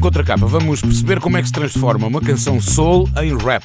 contracapa vamos perceber como é que se transforma uma canção soul em rap.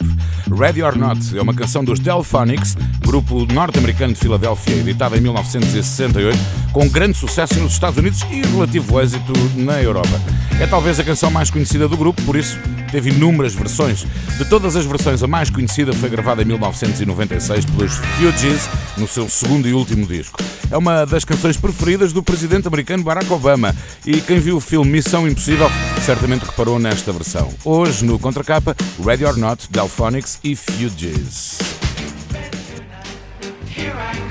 Ready or Not é uma canção dos Delphonics, grupo norte-americano de Filadélfia, editada em 1968, com grande sucesso nos Estados Unidos e relativo êxito na Europa. É talvez a canção mais conhecida do grupo, por isso teve inúmeras versões. De todas as versões, a mais conhecida foi gravada em 1996 pelos Fugees, no seu segundo e último disco. É uma das canções preferidas do presidente americano Barack Obama e quem viu o filme Missão Impossível certamente reparou nesta versão. Hoje, no contracapa, Ready or Not, Delphonics e Fugees. Here I go.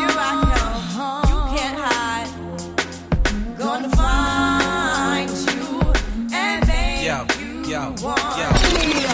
yo, yo.